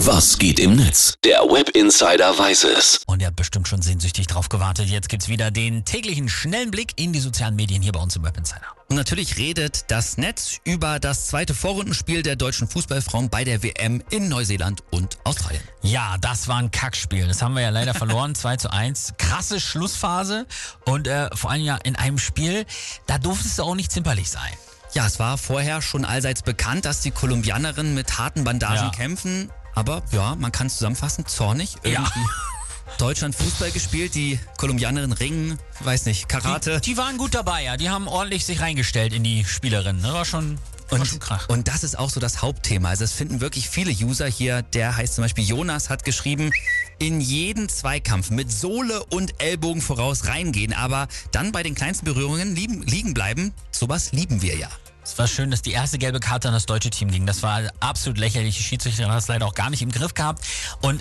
Was geht im Netz? Der Web Insider weiß es. Und ihr habt bestimmt schon sehnsüchtig drauf gewartet. Jetzt gibt's wieder den täglichen schnellen Blick in die sozialen Medien hier bei uns im Web Insider. Und natürlich redet das Netz über das zweite Vorrundenspiel der deutschen Fußballfrauen bei der WM in Neuseeland und Australien. Ja, das war ein Kackspiel. Das haben wir ja leider verloren. 2 zu 1. Krasse Schlussphase. Und äh, vor allem ja in einem Spiel, da durftest du auch nicht zimperlich sein. Ja, es war vorher schon allseits bekannt, dass die Kolumbianerinnen mit harten Bandagen Ja. kämpfen. Aber ja, man kann es zusammenfassen, zornig. Irgendwie Deutschland Fußball gespielt, die Kolumbianerinnen ringen, weiß nicht, Karate. Die, die waren gut dabei, ja. Die haben ordentlich sich reingestellt in die Spielerinnen. Das war schon, war schon krach. und das ist auch so das Hauptthema. Also es finden wirklich viele User hier. Der heißt zum Beispiel Jonas, hat geschrieben, in jeden Zweikampf mit Sohle und Ellbogen voraus reingehen, aber dann bei den kleinsten Berührungen liegen, liegen bleiben. Sowas lieben wir ja. Es war schön, dass die erste gelbe Karte an das deutsche Team ging. Das war absolut lächerlich. Die Schiedsrichterin hat es leider auch gar nicht im Griff gehabt. Und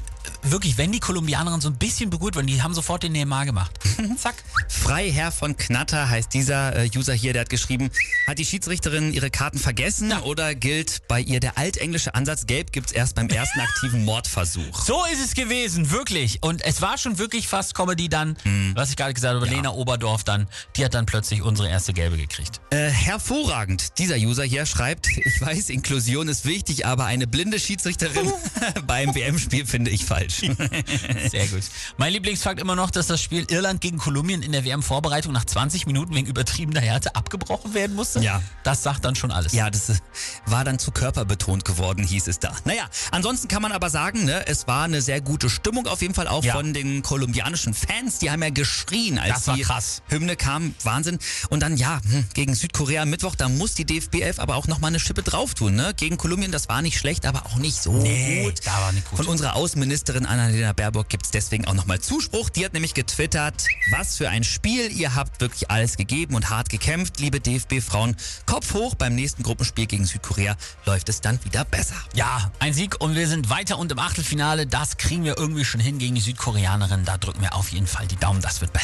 wirklich, wenn die Kolumbianerinnen so ein bisschen berührt wurden, die haben sofort den Neymar gemacht. Zack. Freiherr von Knatter heißt dieser äh, User hier, der hat geschrieben, hat die Schiedsrichterin ihre Karten vergessen oder gilt bei ihr der altenglische Ansatz, gelb gibt's erst beim ersten aktiven Mordversuch. So ist es gewesen, wirklich. Und es war schon wirklich fast Comedy dann, was ich gerade gesagt habe, Lena Oberdorf dann, die hat dann plötzlich unsere erste Gelbe gekriegt. Äh, hervorragend. Dieser User hier schreibt, ich weiß, Inklusion ist wichtig, aber eine blinde Schiedsrichterin beim WM-Spiel finde ich falsch. Sehr gut. Mein Lieblingsfakt immer noch, dass das Spiel Irland gegen Kolumbien in der WM-Vorbereitung nach 20 Minuten wegen übertriebener Härte abgebrochen werden musste. Ja. Das sagt dann schon alles. Ja, das äh, war dann zu körperbetont geworden, hieß es da. Naja, ansonsten kann man aber sagen, ne, es war eine sehr gute Stimmung auf jeden Fall auch Ja. von den kolumbianischen Fans. Die haben ja geschrien, als die krass. Hymne kam. Wahnsinn. Und dann, ja, hm, gegen Südkorea am Mittwoch, da muss die DFB 11 aber auch nochmal eine Schippe drauf tun. Ne? Gegen Kolumbien, das war nicht schlecht, aber auch nicht so Nee, gut. da war nicht gut. Von unserer Außenministerin Annalena Baerbock gibt's deswegen auch nochmal Zuspruch. Die hat nämlich getwittert, was für ein Spiel. Ihr habt wirklich alles gegeben und hart gekämpft, liebe DFB-Frauen. Kopf hoch, beim nächsten Gruppenspiel gegen Südkorea läuft es dann wieder besser. Ja, ein Sieg und wir sind weiter und im Achtelfinale. Das kriegen wir irgendwie schon hin gegen die Südkoreanerin. Da drücken wir auf jeden Fall die Daumen. Das wird besser.